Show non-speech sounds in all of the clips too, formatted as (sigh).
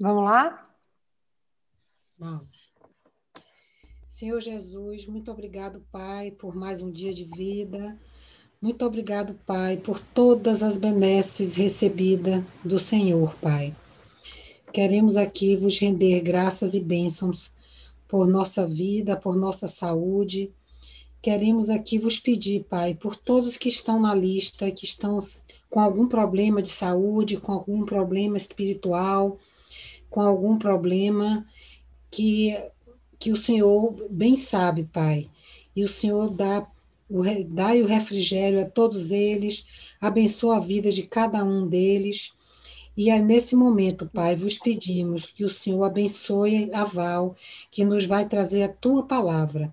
Vamos lá? Vamos. Senhor Jesus, muito obrigado, Pai, por mais um dia de vida. Muito obrigado, Pai, por todas as benesses recebidas do Senhor, Pai. Queremos aqui vos render graças e bênçãos por nossa vida, por nossa saúde. Queremos aqui vos pedir, Pai, por todos que estão na lista, que estão com algum problema de saúde, com algum problema espiritual, com algum problema que, que o Senhor bem sabe, Pai. E o Senhor dá o, dá o refrigério a todos eles, abençoa a vida de cada um deles. E é nesse momento, Pai, vos pedimos que o Senhor abençoe a Val, que nos vai trazer a tua palavra.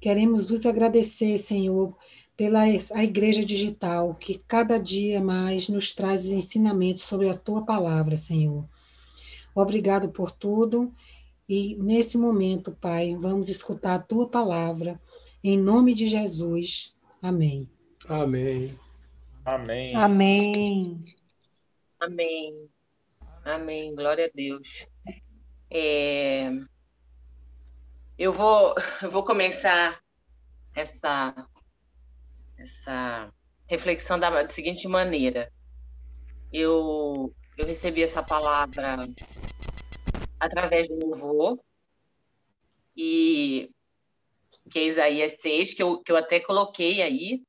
Queremos vos agradecer, Senhor, pela a Igreja Digital, que cada dia mais nos traz os ensinamentos sobre a tua palavra, Senhor. Obrigado por tudo. E nesse momento, Pai, vamos escutar a tua palavra. Em nome de Jesus. Amém. Amém. Amém. Amém. Amém. Amém. Glória a Deus. É... Eu vou, eu vou começar essa, essa reflexão da, da seguinte maneira. Eu eu recebi essa palavra através do avô, e que é Isaías 6, que eu, que eu até coloquei aí,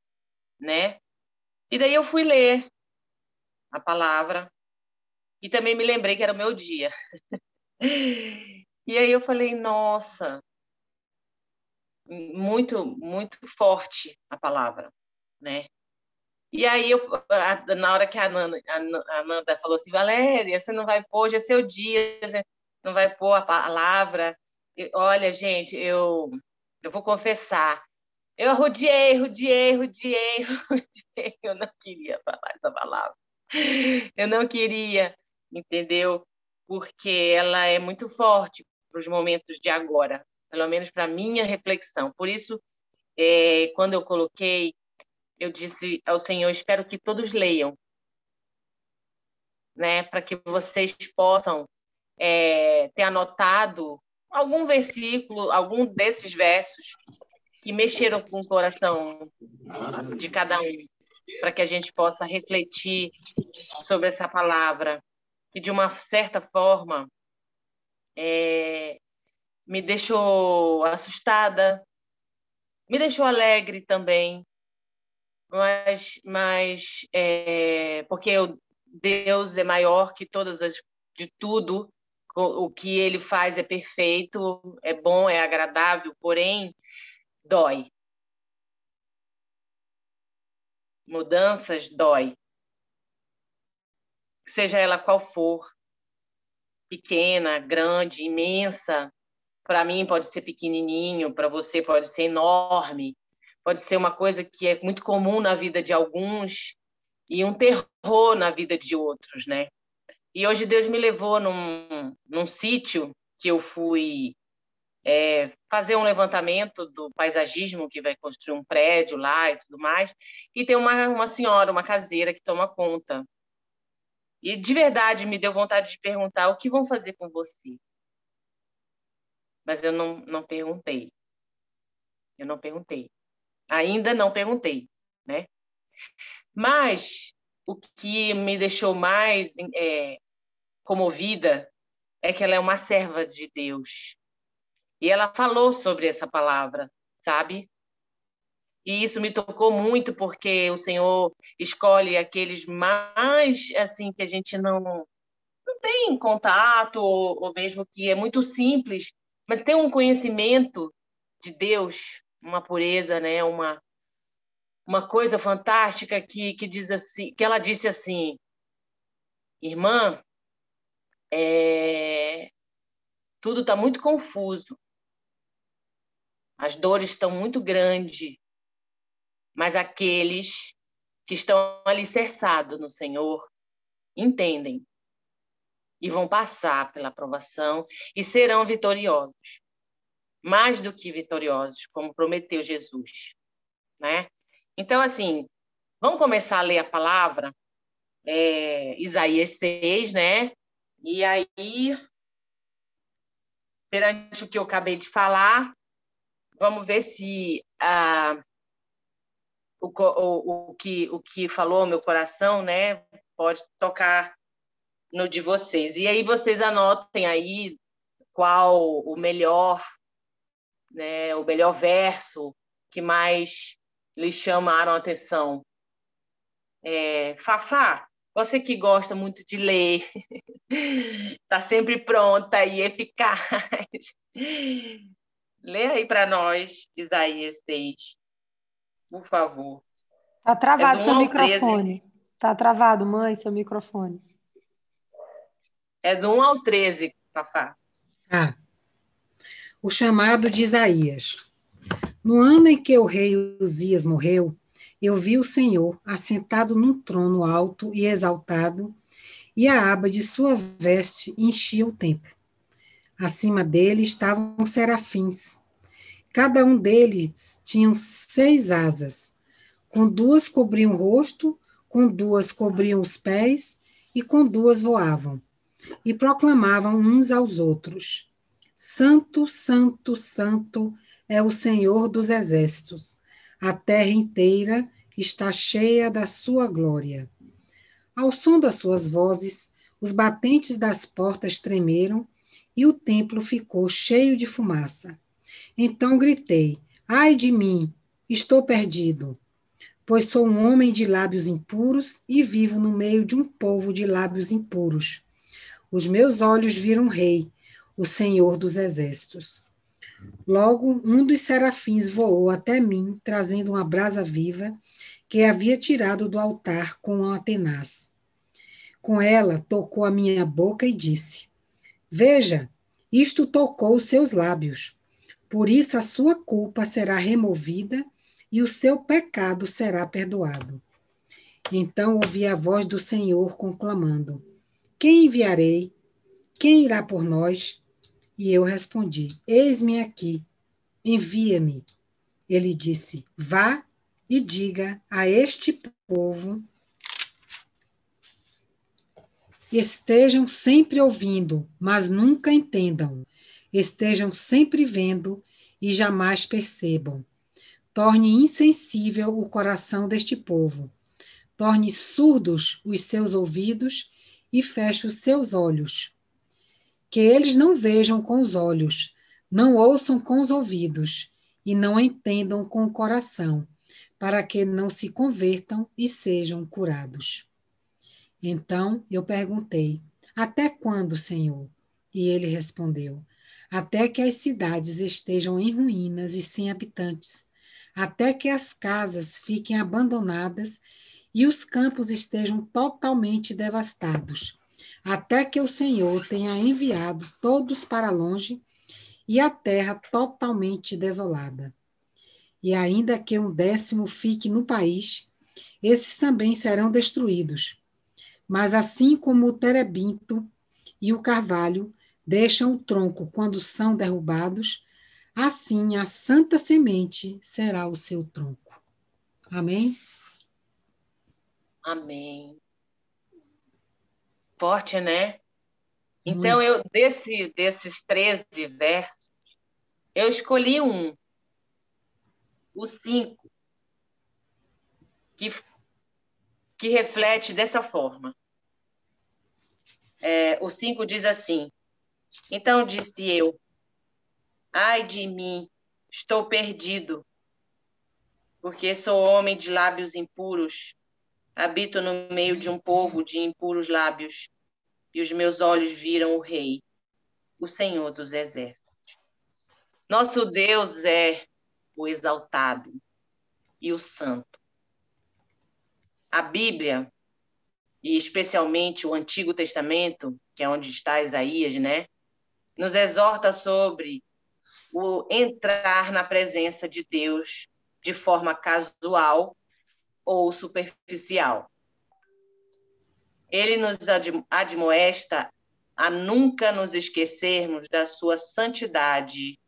né? E daí eu fui ler a palavra e também me lembrei que era o meu dia. (laughs) e aí eu falei, nossa, muito, muito forte a palavra, né? E aí, eu, na hora que a Nanda, a Nanda falou assim, Valéria, você não vai pôr, hoje é seu dia, não vai pôr a palavra. olha, gente, eu, eu vou confessar, eu rodeei, rodeei, rodeei, (laughs) rodeei, eu não queria falar essa palavra. Eu não queria, entendeu? Porque ela é muito forte para os momentos de agora, pelo menos para minha reflexão. Por isso, é, quando eu coloquei eu disse ao Senhor: espero que todos leiam, né, para que vocês possam é, ter anotado algum versículo, algum desses versos que mexeram com o coração de cada um, para que a gente possa refletir sobre essa palavra, que de uma certa forma é, me deixou assustada, me deixou alegre também, mas, mas é, porque Deus é maior que todas as de tudo, o que ele faz é perfeito, é bom, é agradável, porém dói. Mudanças dói. Seja ela qual for, pequena, grande, imensa, para mim pode ser pequenininho, para você pode ser enorme, pode ser uma coisa que é muito comum na vida de alguns e um terror na vida de outros, né? E hoje Deus me levou num, num sítio que eu fui é, fazer um levantamento do paisagismo que vai construir um prédio lá e tudo mais, e tem uma, uma senhora, uma caseira que toma conta. E de verdade me deu vontade de perguntar o que vão fazer com você. Mas eu não, não perguntei. Eu não perguntei. Ainda não perguntei, né? Mas o que me deixou mais é, comovida é que ela é uma serva de Deus. E ela falou sobre essa palavra, sabe? E isso me tocou muito porque o Senhor escolhe aqueles mais assim que a gente não não tem contato ou, ou mesmo que é muito simples, mas tem um conhecimento de Deus uma pureza, né? Uma uma coisa fantástica que, que diz assim, que ela disse assim, irmã, é, tudo está muito confuso, as dores estão muito grandes, mas aqueles que estão alicerçados no Senhor entendem e vão passar pela aprovação e serão vitoriosos mais do que vitoriosos, como prometeu Jesus, né? Então, assim, vamos começar a ler a palavra, é, Isaías 6, né? E aí perante o que eu acabei de falar, vamos ver se ah, o, o, o, que, o que falou meu coração né, pode tocar no de vocês. E aí vocês anotem aí qual o melhor, né, o melhor verso que mais lhes chamaram a atenção. É, Fafá, você que gosta muito de ler, está (laughs) sempre pronta e eficaz. (laughs) Lê aí para nós, Isaías 6, por favor. Está travado é seu microfone. Está travado, mãe, seu microfone. É do 1 ao 13, Fafá. Ah, o chamado de Isaías. No ano em que o rei Uzias morreu, eu vi o Senhor assentado num trono alto e exaltado, e a aba de sua veste enchia o templo. Acima dele estavam serafins. Cada um deles tinha seis asas. Com duas cobriam o rosto, com duas cobriam os pés, e com duas voavam. E proclamavam uns aos outros: Santo, Santo, Santo é o Senhor dos exércitos a terra inteira está cheia da sua glória. Ao som das suas vozes, os batentes das portas tremeram e o templo ficou cheio de fumaça. Então gritei: Ai de mim, estou perdido, pois sou um homem de lábios impuros e vivo no meio de um povo de lábios impuros. Os meus olhos viram o Rei, o Senhor dos Exércitos. Logo, um dos serafins voou até mim, trazendo uma brasa viva que havia tirado do altar com uma tenaz. Com ela, tocou a minha boca e disse: Veja, isto tocou os seus lábios. Por isso a sua culpa será removida e o seu pecado será perdoado. Então ouvi a voz do Senhor conclamando: Quem enviarei? Quem irá por nós? E eu respondi: Eis-me aqui, envia-me. Ele disse: Vá e diga a este povo: Estejam sempre ouvindo, mas nunca entendam. Estejam sempre vendo e jamais percebam. Torne insensível o coração deste povo. Torne surdos os seus ouvidos e feche os seus olhos que eles não vejam com os olhos, não ouçam com os ouvidos e não entendam com o coração, para que não se convertam e sejam curados. Então eu perguntei: Até quando, Senhor? E ele respondeu: Até que as cidades estejam em ruínas e sem habitantes, até que as casas fiquem abandonadas e os campos estejam totalmente devastados até que o Senhor tenha enviado todos para longe e a terra totalmente desolada. E ainda que um décimo fique no país, esses também serão destruídos. Mas assim como o terebinto e o carvalho deixam o tronco quando são derrubados, assim a santa semente será o seu tronco. Amém? Amém forte, né? Então, eu desse, desses 13 versos, eu escolhi um, o 5, que, que reflete dessa forma. É, o 5 diz assim: Então disse eu, ai de mim, estou perdido, porque sou homem de lábios impuros Habito no meio de um povo de impuros lábios, e os meus olhos viram o Rei, o Senhor dos Exércitos. Nosso Deus é o exaltado e o santo. A Bíblia, e especialmente o Antigo Testamento, que é onde está Isaías, né, nos exorta sobre o entrar na presença de Deus de forma casual ou superficial. Ele nos admoesta a nunca nos esquecermos da sua santidade,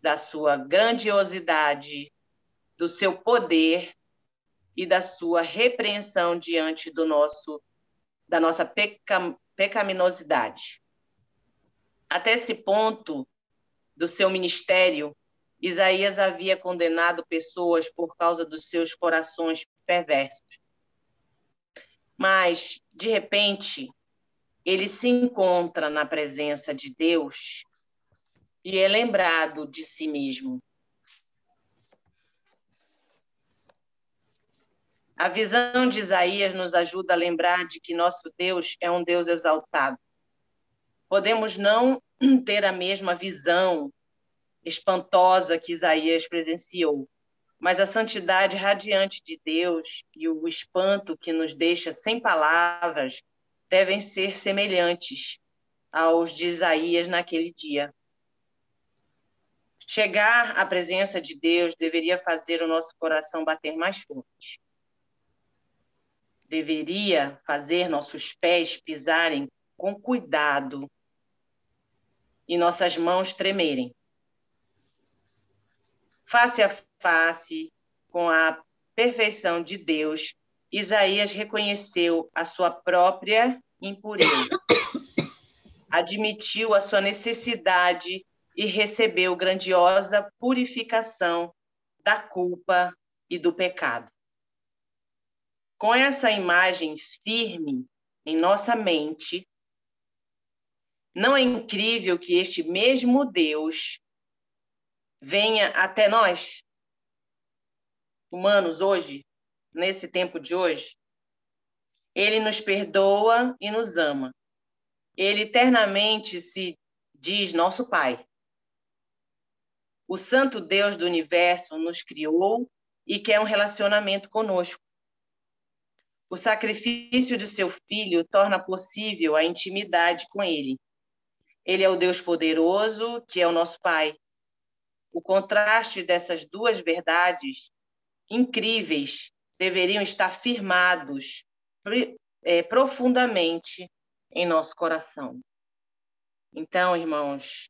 da sua grandiosidade, do seu poder e da sua repreensão diante do nosso da nossa peca, pecaminosidade. Até esse ponto, do seu ministério, Isaías havia condenado pessoas por causa dos seus corações perversos. Mas, de repente, ele se encontra na presença de Deus e é lembrado de si mesmo. A visão de Isaías nos ajuda a lembrar de que nosso Deus é um Deus exaltado. Podemos não (clears throat) ter a mesma visão espantosa que Isaías presenciou, mas a santidade radiante de Deus e o espanto que nos deixa sem palavras devem ser semelhantes aos de Isaías naquele dia. Chegar à presença de Deus deveria fazer o nosso coração bater mais forte. Deveria fazer nossos pés pisarem com cuidado e nossas mãos tremerem. Face a face com a perfeição de Deus, Isaías reconheceu a sua própria impureza. Admitiu a sua necessidade e recebeu grandiosa purificação da culpa e do pecado. Com essa imagem firme em nossa mente, não é incrível que este mesmo Deus venha até nós, humanos, hoje, nesse tempo de hoje? Ele nos perdoa e nos ama. Ele eternamente se diz nosso Pai. O Santo Deus do universo nos criou e quer um relacionamento conosco. O sacrifício de seu filho torna possível a intimidade com ele. Ele é o Deus poderoso, que é o nosso Pai. O contraste dessas duas verdades incríveis deveriam estar firmados é, profundamente em nosso coração. Então, irmãos,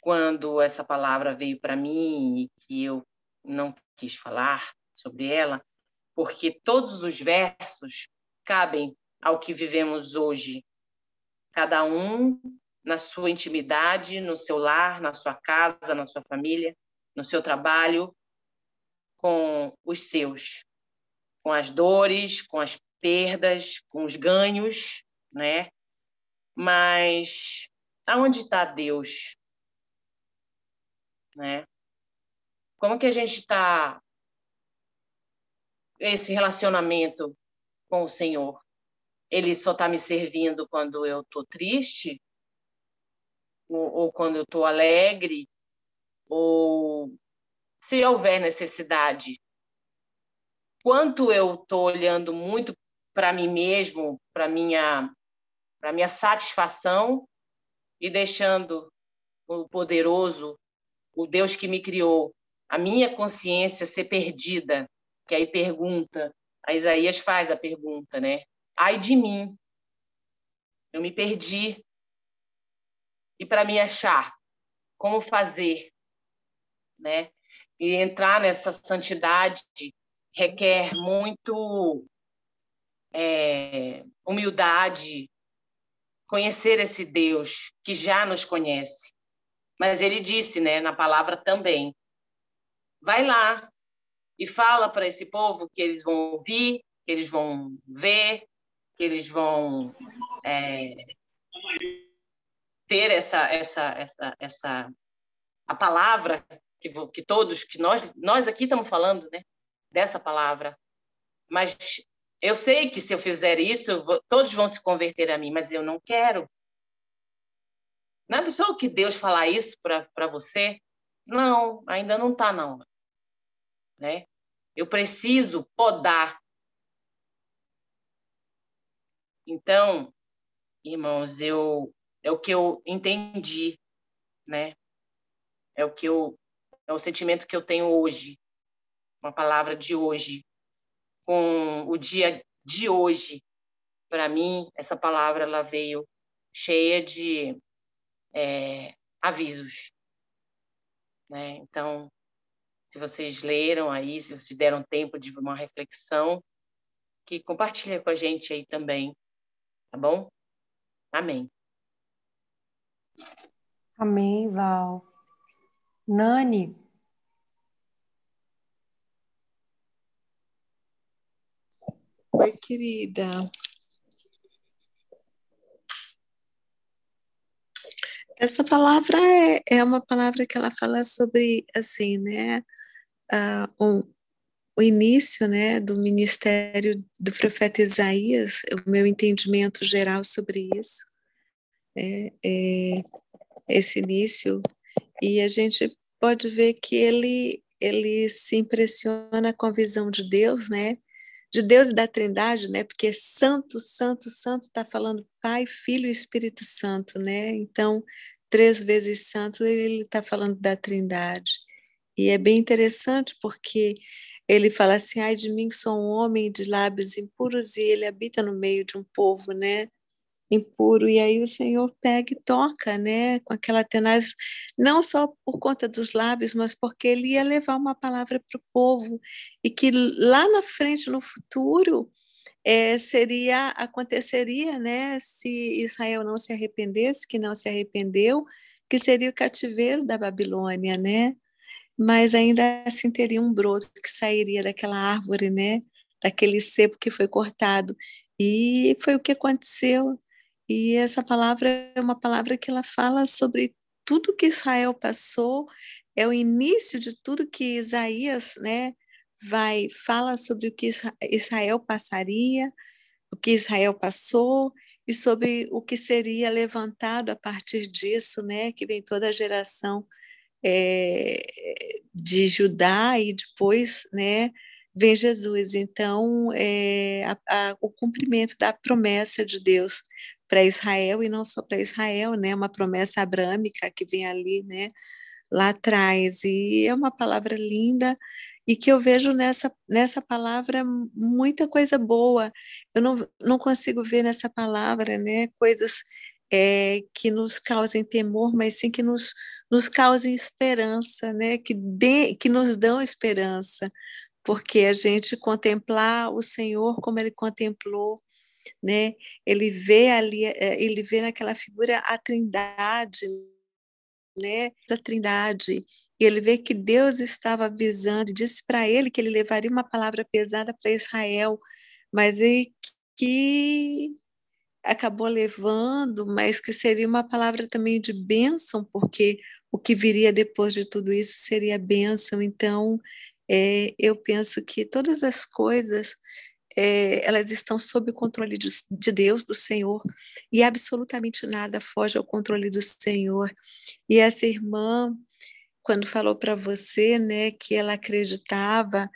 quando essa palavra veio para mim e que eu não quis falar sobre ela, porque todos os versos cabem ao que vivemos hoje. Cada um na sua intimidade, no seu lar, na sua casa, na sua família, no seu trabalho, com os seus, com as dores, com as perdas, com os ganhos, né? Mas aonde está Deus né? Como que a gente está esse relacionamento com o Senhor? Ele só está me servindo quando eu estou triste? Ou, ou quando eu estou alegre? Ou se houver necessidade? Quanto eu estou olhando muito para mim mesmo, para minha para minha satisfação e deixando o poderoso o Deus que me criou, a minha consciência ser perdida, que aí pergunta, a Isaías faz a pergunta, né? Ai de mim, eu me perdi. E para me achar, como fazer, né? E entrar nessa santidade requer muito é, humildade, conhecer esse Deus que já nos conhece. Mas ele disse, né, na palavra também: vai lá e fala para esse povo que eles vão ouvir, que eles vão ver, que eles vão é, ter essa, essa, essa, essa a palavra que, que todos, que nós, nós aqui estamos falando, né, dessa palavra. Mas eu sei que se eu fizer isso, todos vão se converter a mim, mas eu não quero. Não é pessoa que Deus falar isso para você? Não, ainda não está não. Né? Eu preciso podar. Então, irmãos, eu é o que eu entendi, né? É o que eu é o sentimento que eu tenho hoje, uma palavra de hoje, com o dia de hoje. Para mim, essa palavra ela veio cheia de é, avisos. Né? Então, se vocês leram aí, se vocês deram tempo de uma reflexão, que compartilha com a gente aí também, tá bom? Amém. Amém, Val. Nani. Oi, querida. Essa palavra é, é uma palavra que ela fala sobre, assim, né, uh, um, o início, né, do ministério do profeta Isaías, o meu entendimento geral sobre isso, é, é esse início, e a gente pode ver que ele, ele se impressiona com a visão de Deus, né, de Deus e da Trindade, né? Porque Santo, Santo, Santo está falando Pai, Filho e Espírito Santo, né? Então, três vezes Santo, ele está falando da Trindade. E é bem interessante porque ele fala assim: ai de mim que sou um homem de lábios impuros e ele habita no meio de um povo, né? Impuro, e aí o Senhor pega e toca, né, com aquela tenaz, não só por conta dos lábios, mas porque ele ia levar uma palavra para o povo, e que lá na frente, no futuro, é, seria, aconteceria, né, se Israel não se arrependesse, que não se arrependeu, que seria o cativeiro da Babilônia, né, mas ainda assim teria um broto que sairia daquela árvore, né, daquele cepo que foi cortado, e foi o que aconteceu. E essa palavra é uma palavra que ela fala sobre tudo que Israel passou, é o início de tudo que Isaías, né, vai fala sobre o que Israel passaria, o que Israel passou e sobre o que seria levantado a partir disso, né, que vem toda a geração é, de Judá e depois, né, vem Jesus. Então, é, a, a, o cumprimento da promessa de Deus para Israel e não só para Israel, né? Uma promessa abrâmica que vem ali, né? Lá atrás e é uma palavra linda e que eu vejo nessa nessa palavra muita coisa boa. Eu não, não consigo ver nessa palavra, né? Coisas é, que nos causem temor, mas sim que nos, nos causem esperança, né? Que, que nos dão esperança, porque a gente contemplar o Senhor como Ele contemplou né? Ele vê ali, eh, ele vê naquela figura a Trindade, né? A Trindade. E ele vê que Deus estava avisando, disse para ele que ele levaria uma palavra pesada para Israel, mas ele que acabou levando, mas que seria uma palavra também de bênção, porque o que viria depois de tudo isso seria bênção. Então, é, eu penso que todas as coisas é, elas estão sob o controle de, de, Deus, do Senhor, e absolutamente nada foge ao controle do Senhor. E essa irmã, quando falou para você, né, que ela acreditava,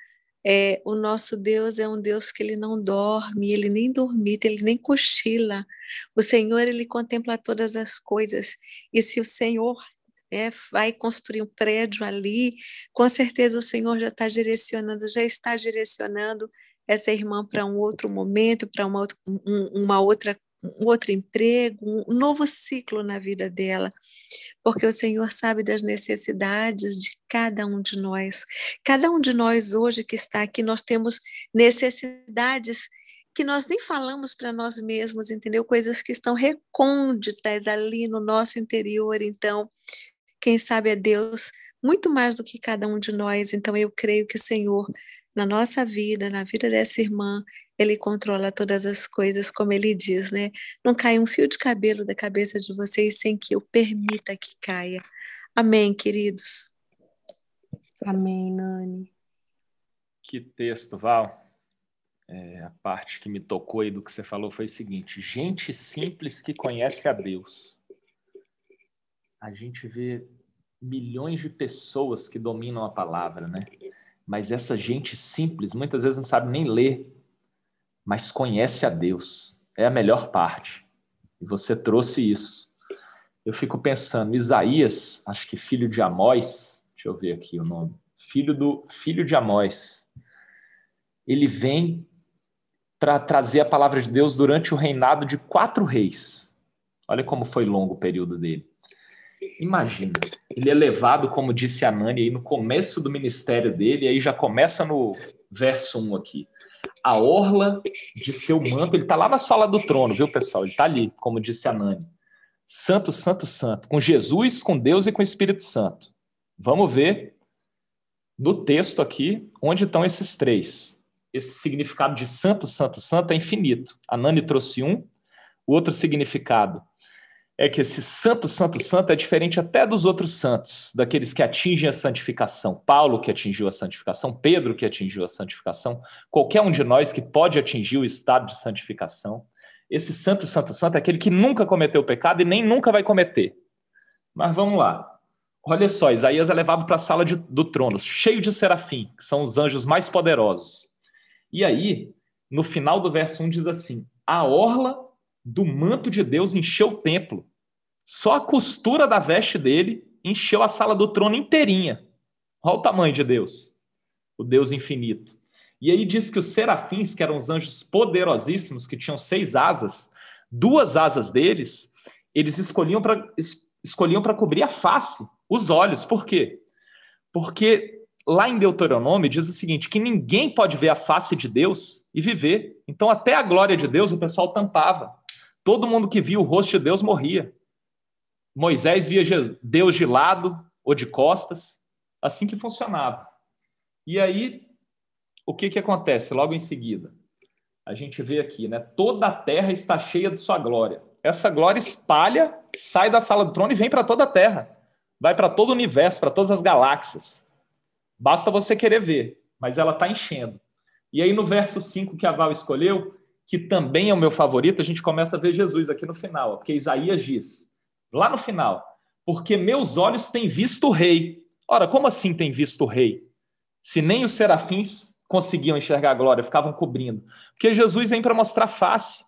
é, o nosso Deus é um Deus que ele não dorme, ele nem dormita, ele nem cochila. O Senhor, ele contempla todas as coisas. E se o Senhor é, vai construir um prédio ali, com certeza o Senhor já está direcionando, já está direcionando essa irmã para um outro momento, para uma, uma outra um outro emprego, um novo ciclo na vida dela, porque o Senhor sabe das necessidades de cada um de nós. Cada um de nós hoje que está aqui, nós temos necessidades que nós nem falamos para nós mesmos, entendeu? Coisas que estão recônditas ali no nosso interior. Então, quem sabe é Deus muito mais do que cada um de nós. Então, eu creio que o Senhor na nossa vida, na vida dessa irmã, ele controla todas as coisas, como ele diz, né? Não cai um fio de cabelo da cabeça de vocês sem que eu permita que caia. Amém, queridos. Amém, Nani. Que texto, Val. É, a parte que me tocou aí do que você falou foi o seguinte: gente simples que conhece a Deus. A gente vê milhões de pessoas que dominam a palavra, né? Mas essa gente simples muitas vezes não sabe nem ler, mas conhece a Deus. É a melhor parte. E você trouxe isso. Eu fico pensando, Isaías, acho que filho de Amós, deixa eu ver aqui o nome, filho do filho de Amós. Ele vem para trazer a palavra de Deus durante o reinado de quatro reis. Olha como foi longo o período dele. Imagina, ele é levado, como disse a Nani, aí no começo do ministério dele, aí já começa no verso 1 aqui. A orla de seu manto, ele está lá na sala do trono, viu, pessoal? Ele está ali, como disse a Nani. Santo, santo, santo, com Jesus, com Deus e com o Espírito Santo. Vamos ver no texto aqui onde estão esses três. Esse significado de santo, santo, santo é infinito. A Nani trouxe um. O outro significado é que esse santo, santo, santo é diferente até dos outros santos, daqueles que atingem a santificação. Paulo, que atingiu a santificação, Pedro, que atingiu a santificação, qualquer um de nós que pode atingir o estado de santificação. Esse santo, santo, santo é aquele que nunca cometeu pecado e nem nunca vai cometer. Mas vamos lá. Olha só, Isaías é levado para a sala de, do trono, cheio de serafim, que são os anjos mais poderosos. E aí, no final do verso 1 diz assim: A orla do manto de Deus encheu o templo. Só a costura da veste dele encheu a sala do trono inteirinha. Olha o tamanho de Deus, o Deus infinito. E aí diz que os serafins, que eram os anjos poderosíssimos, que tinham seis asas, duas asas deles, eles escolhiam para escolhiam para cobrir a face, os olhos. Por quê? Porque lá em Deuteronômio diz o seguinte: que ninguém pode ver a face de Deus e viver. Então, até a glória de Deus o pessoal tampava. Todo mundo que via o rosto de Deus morria. Moisés via Deus de lado ou de costas, assim que funcionava. E aí, o que, que acontece logo em seguida? A gente vê aqui, né? Toda a terra está cheia de sua glória. Essa glória espalha, sai da sala do trono e vem para toda a terra. Vai para todo o universo, para todas as galáxias. Basta você querer ver, mas ela está enchendo. E aí, no verso 5 que a Val escolheu, que também é o meu favorito, a gente começa a ver Jesus aqui no final, porque Isaías diz, lá no final, porque meus olhos têm visto o rei. Ora, como assim tem visto o rei? Se nem os serafins conseguiam enxergar a glória, ficavam cobrindo. Porque Jesus vem para mostrar face.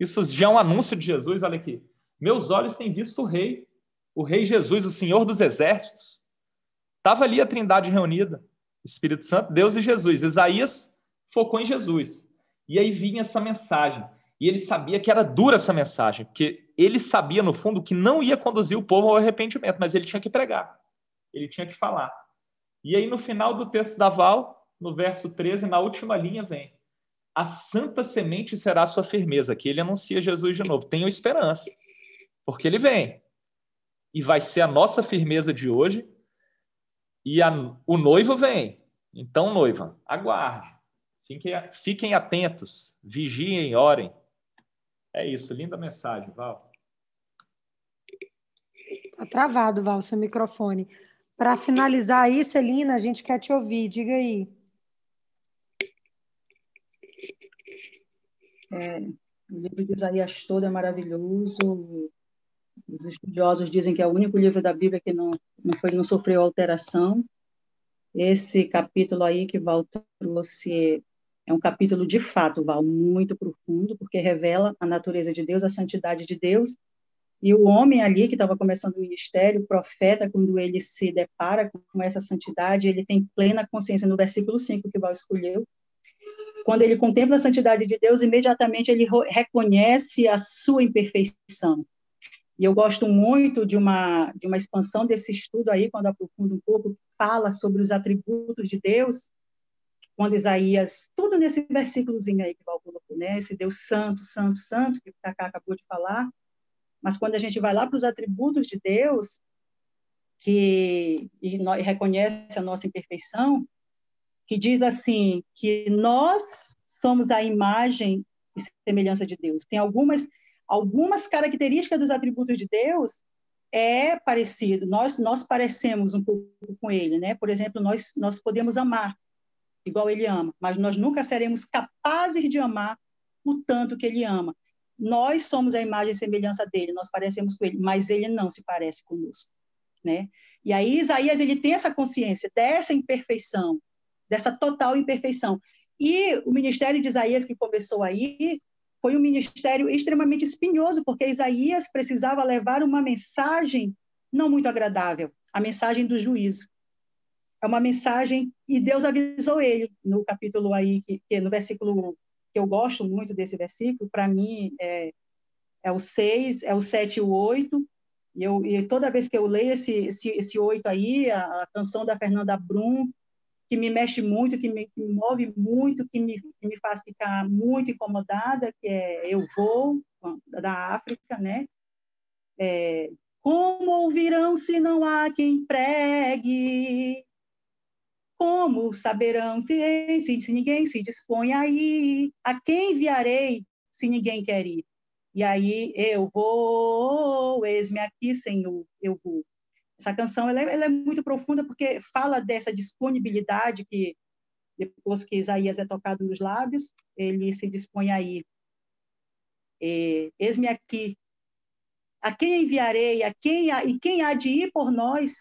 Isso já é um anúncio de Jesus, olha aqui. Meus olhos têm visto o rei, o rei Jesus, o Senhor dos exércitos. Estava ali a trindade reunida, Espírito Santo, Deus e Jesus. Isaías focou em Jesus. E aí vinha essa mensagem. E ele sabia que era dura essa mensagem, porque ele sabia, no fundo, que não ia conduzir o povo ao arrependimento, mas ele tinha que pregar, ele tinha que falar. E aí, no final do texto da Val, no verso 13, na última linha, vem: A santa semente será a sua firmeza. Que ele anuncia Jesus de novo. Tenham esperança, porque ele vem. E vai ser a nossa firmeza de hoje. E a, o noivo vem. Então, noiva, aguarde. Fiquem, fiquem atentos, vigiem, orem. É isso, linda mensagem, Val. Está travado, Val, seu microfone. Para finalizar aí, Celina, a gente quer te ouvir, diga aí. É, o livro de Isaías todo é maravilhoso. Os estudiosos dizem que é o único livro da Bíblia que não, não, foi, não sofreu alteração. Esse capítulo aí que Val trouxe é um capítulo de fato, Val, muito profundo, porque revela a natureza de Deus, a santidade de Deus. E o homem ali que estava começando o ministério, o profeta, quando ele se depara com essa santidade, ele tem plena consciência, no versículo 5 que Val escolheu, quando ele contempla a santidade de Deus, imediatamente ele reconhece a sua imperfeição. E eu gosto muito de uma, de uma expansão desse estudo aí, quando aprofundo um pouco, fala sobre os atributos de Deus, quando Isaías, tudo nesse versículozinho aí que o colocou, né? Esse Deus santo, santo, santo, que o Cacá acabou de falar. Mas quando a gente vai lá para os atributos de Deus, que e, nós, reconhece a nossa imperfeição, que diz assim, que nós somos a imagem e semelhança de Deus. Tem algumas algumas características dos atributos de Deus é parecido. Nós nós parecemos um pouco com ele, né? Por exemplo, nós nós podemos amar igual ele ama, mas nós nunca seremos capazes de amar o tanto que ele ama. Nós somos a imagem e semelhança dele, nós parecemos com ele, mas ele não se parece conosco, né? E aí Isaías ele tem essa consciência dessa imperfeição, dessa total imperfeição. E o ministério de Isaías que começou aí foi um ministério extremamente espinhoso, porque Isaías precisava levar uma mensagem não muito agradável, a mensagem do juízo é uma mensagem e Deus avisou ele no capítulo aí que, que no versículo que eu gosto muito desse versículo, para mim é, é o 6, é o 7 e o 8, e, eu, e toda vez que eu leio esse, esse, esse 8 aí, a, a canção da Fernanda Brum, que me mexe muito, que me, que me move muito, que me, que me faz ficar muito incomodada, que é Eu Vou, da África, né? É, como ouvirão se não há quem pregue? Todos saberão se, se, se ninguém se dispõe aí. A quem enviarei se ninguém quer ir? E aí eu vou, eis-me aqui, Senhor, eu vou. Essa canção ela é, ela é, muito profunda porque fala dessa disponibilidade que depois que Isaías é tocado nos lábios, ele se dispõe a ir. Eis-me aqui. A quem enviarei? A quem e quem há de ir por nós?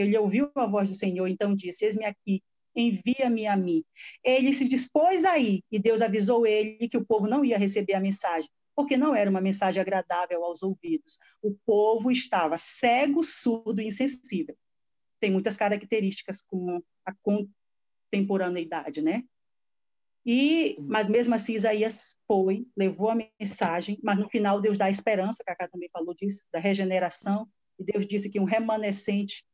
Ele ouviu a voz do Senhor, então disse: Eis-me aqui, envia-me a mim. Ele se dispôs a ir e Deus avisou ele que o povo não ia receber a mensagem porque não era uma mensagem agradável aos ouvidos. O povo estava cego, surdo e insensível. Tem muitas características com a contemporaneidade, né? E, mas mesmo assim Isaías foi, levou a mensagem, mas no final Deus dá a esperança, Cacá também falou disso, da regeneração, e Deus disse que um remanescente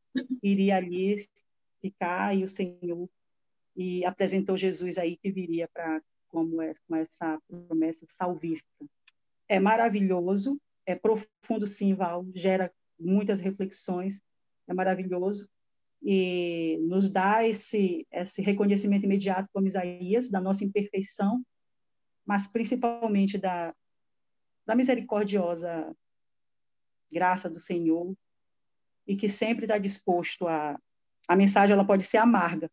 iria ali ficar e o Senhor e apresentou Jesus aí que viria para como, é, com essa promessa salvífica é maravilhoso, é profundo sim, Val, gera muitas reflexões, é maravilhoso. E nos dá esse esse reconhecimento imediato como Isaías da nossa imperfeição, mas principalmente da da misericordiosa graça do Senhor e que sempre está disposto a a mensagem ela pode ser amarga,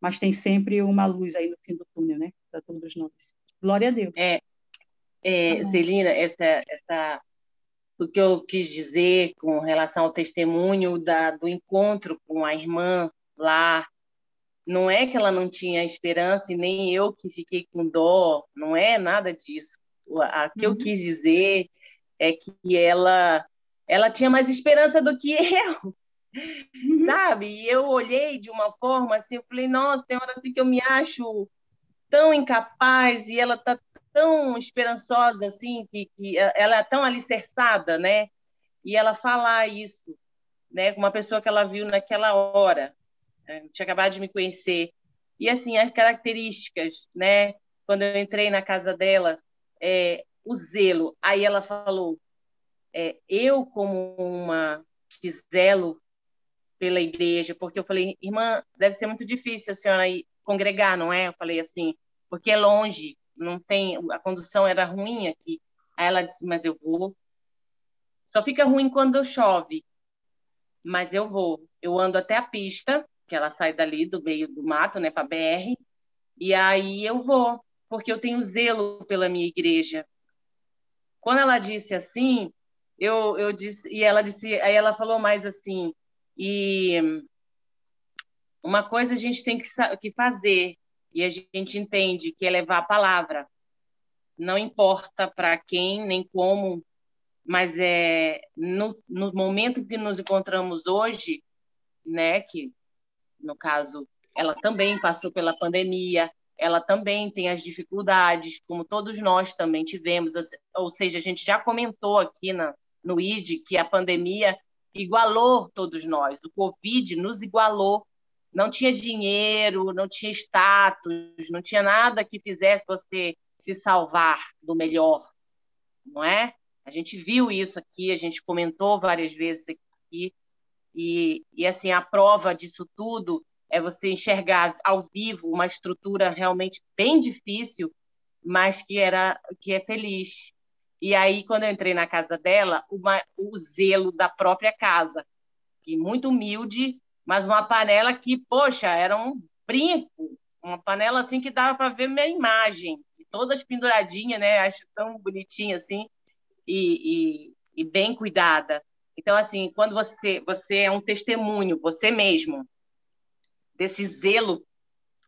mas tem sempre uma luz aí no fim do túnel, né, para todos nós. Glória a Deus. É, é, Celina, essa, essa, o que eu quis dizer com relação ao testemunho da, do encontro com a irmã lá, não é que ela não tinha esperança e nem eu que fiquei com dó, não é nada disso. O que eu uhum. quis dizer é que ela, ela tinha mais esperança do que (laughs) eu. Uhum. Sabe? E eu olhei de uma forma assim, eu falei, nossa, tem hora assim que eu me acho tão incapaz e ela tá tão esperançosa, assim, que, que ela é tão alicerçada, né? E ela falar isso, né? Com uma pessoa que ela viu naquela hora, né? tinha acabado de me conhecer. E, assim, as características, né? Quando eu entrei na casa dela, é, o zelo. Aí ela falou, é, eu como uma que zelo pela igreja, porque eu falei, irmã, deve ser muito difícil a senhora ir congregar, não é? Eu falei assim, porque é longe, não tem, a condução era ruim aqui. Aí ela disse, mas eu vou. Só fica ruim quando chove, mas eu vou. Eu ando até a pista, que ela sai dali do meio do mato, né, para BR, e aí eu vou, porque eu tenho zelo pela minha igreja. Quando ela disse assim, eu, eu disse, e ela disse, aí ela falou mais assim, e uma coisa a gente tem que, que fazer, e a gente entende que é levar a palavra. Não importa para quem nem como, mas é no, no momento que nos encontramos hoje, né, que no caso ela também passou pela pandemia, ela também tem as dificuldades, como todos nós também tivemos, ou seja, a gente já comentou aqui na, no ID que a pandemia igualou todos nós, o Covid nos igualou não tinha dinheiro, não tinha status, não tinha nada que fizesse você se salvar do melhor, não é? A gente viu isso aqui, a gente comentou várias vezes aqui, e, e assim, a prova disso tudo é você enxergar ao vivo uma estrutura realmente bem difícil, mas que era que é feliz. E aí, quando eu entrei na casa dela, uma, o zelo da própria casa, que muito humilde, mas uma panela que, poxa, era um brinco, uma panela assim que dava para ver minha imagem, todas penduradinhas, né? Acho tão bonitinha assim e, e, e, bem cuidada. Então, assim, quando você você é um testemunho, você mesmo desse zelo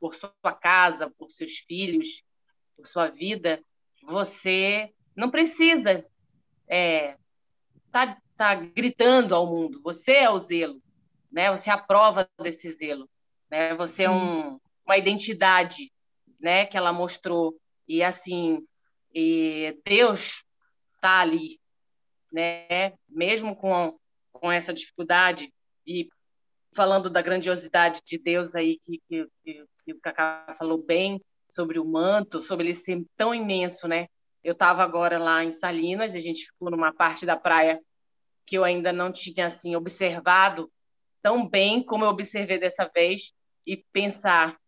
por sua casa, por seus filhos, por sua vida, você não precisa é, tá, tá gritando ao mundo. Você é o zelo né? Você é a prova desse zelo, né? Você é um, uma identidade, né? Que ela mostrou e assim, e Deus está ali, né? Mesmo com com essa dificuldade e falando da grandiosidade de Deus aí que, que, que o Cacá falou bem sobre o manto, sobre ele ser tão imenso, né? Eu estava agora lá em Salinas, a gente ficou numa parte da praia que eu ainda não tinha assim observado tão bem como eu observei dessa vez. e pensar.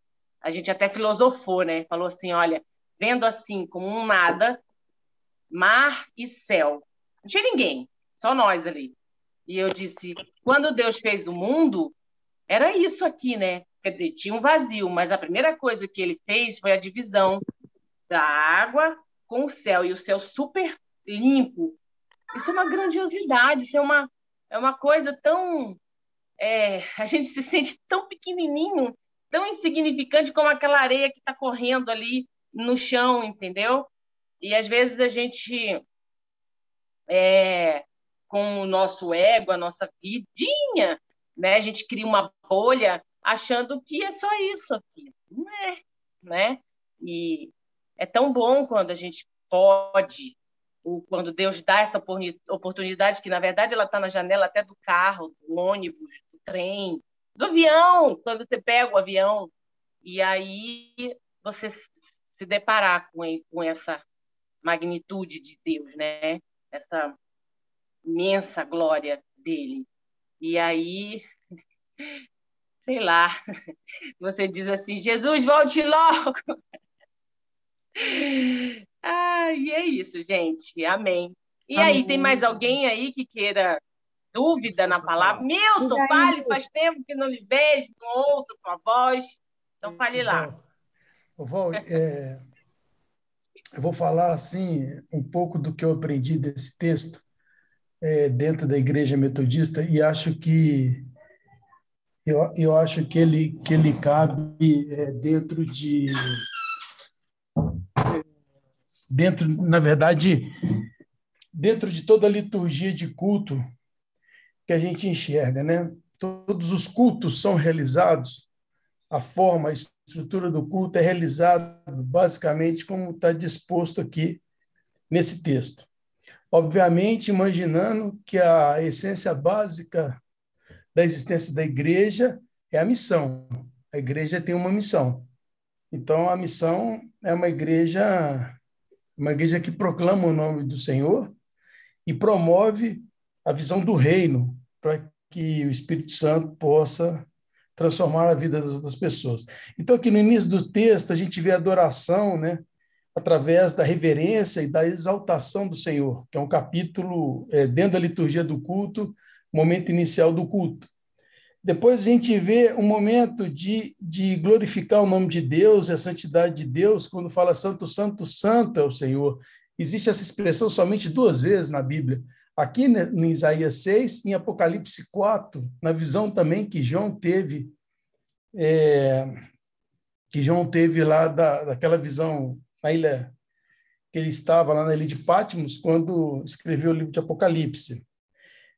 A gente até filosofou, né? Falou assim: olha, vendo assim como um nada, mar e céu. Não tinha ninguém, só nós ali. E eu disse: quando Deus fez o mundo, era isso aqui, né? Quer dizer, tinha um vazio, mas a primeira coisa que ele fez foi a divisão da água com o céu, e o céu super limpo. Isso é uma grandiosidade, isso é uma, é uma coisa tão. É, a gente se sente tão pequenininho, tão insignificante como aquela areia que está correndo ali no chão, entendeu? E às vezes a gente, é, com o nosso ego, a nossa vidinha, né, a gente cria uma bolha achando que é só isso aqui. Não é, né? E é tão bom quando a gente pode, ou quando Deus dá essa oportunidade, que na verdade ela está na janela até do carro, do ônibus, do trem, do avião, quando você pega o avião, e aí você se deparar com, com essa magnitude de Deus, né? Essa imensa glória dele. E aí (laughs) sei lá, (laughs) você diz assim, Jesus, volte logo. (laughs) Ah, e é isso, gente. Amém. E Amém. aí, tem mais alguém aí que queira dúvida na palavra? Milson, fale, faz tempo que não lhe vejo, não ouço tua voz. Então, fale lá. Val, é, eu vou falar assim um pouco do que eu aprendi desse texto é, dentro da igreja metodista e acho que eu, eu acho que ele, que ele cabe é, dentro de. Dentro, na verdade, dentro de toda a liturgia de culto que a gente enxerga, né? Todos os cultos são realizados, a forma, a estrutura do culto é realizada basicamente como está disposto aqui nesse texto. Obviamente, imaginando que a essência básica da existência da igreja é a missão. A igreja tem uma missão. Então, a missão é uma igreja, uma igreja que proclama o nome do Senhor e promove a visão do reino para que o Espírito Santo possa transformar a vida das outras pessoas. Então, aqui no início do texto, a gente vê a adoração, né? através da reverência e da exaltação do Senhor, que é um capítulo é, dentro da liturgia do culto, momento inicial do culto. Depois a gente vê um momento de, de glorificar o nome de Deus, a santidade de Deus, quando fala Santo, Santo, Santo é o Senhor. Existe essa expressão somente duas vezes na Bíblia. Aqui em Isaías 6, em Apocalipse 4, na visão também que João teve, é, que João teve lá da, daquela visão na ilha que ele estava lá na ilha de Patmos quando escreveu o livro de Apocalipse.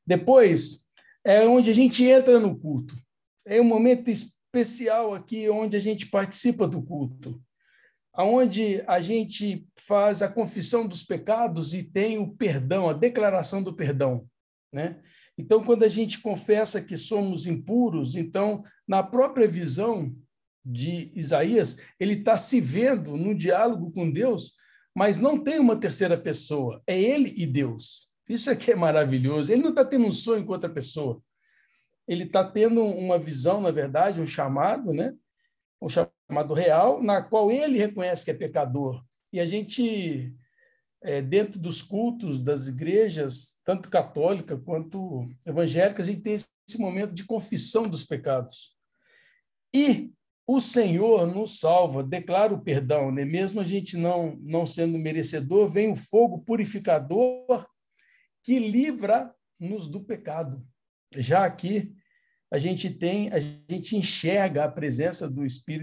Depois é onde a gente entra no culto. É um momento especial aqui onde a gente participa do culto, aonde a gente faz a confissão dos pecados e tem o perdão, a declaração do perdão, né? Então, quando a gente confessa que somos impuros, então, na própria visão de Isaías, ele está se vendo no diálogo com Deus, mas não tem uma terceira pessoa, é ele e Deus. Isso aqui é maravilhoso. Ele não está tendo um sonho com outra pessoa. Ele está tendo uma visão, na verdade, um chamado, né? um chamado real, na qual ele reconhece que é pecador. E a gente, é, dentro dos cultos das igrejas, tanto católica quanto evangélica, a gente tem esse momento de confissão dos pecados. E o Senhor nos salva, declara o perdão, né? mesmo a gente não, não sendo merecedor, vem o fogo purificador que livra-nos do pecado. Já aqui a gente tem, a gente enxerga a presença do Espírito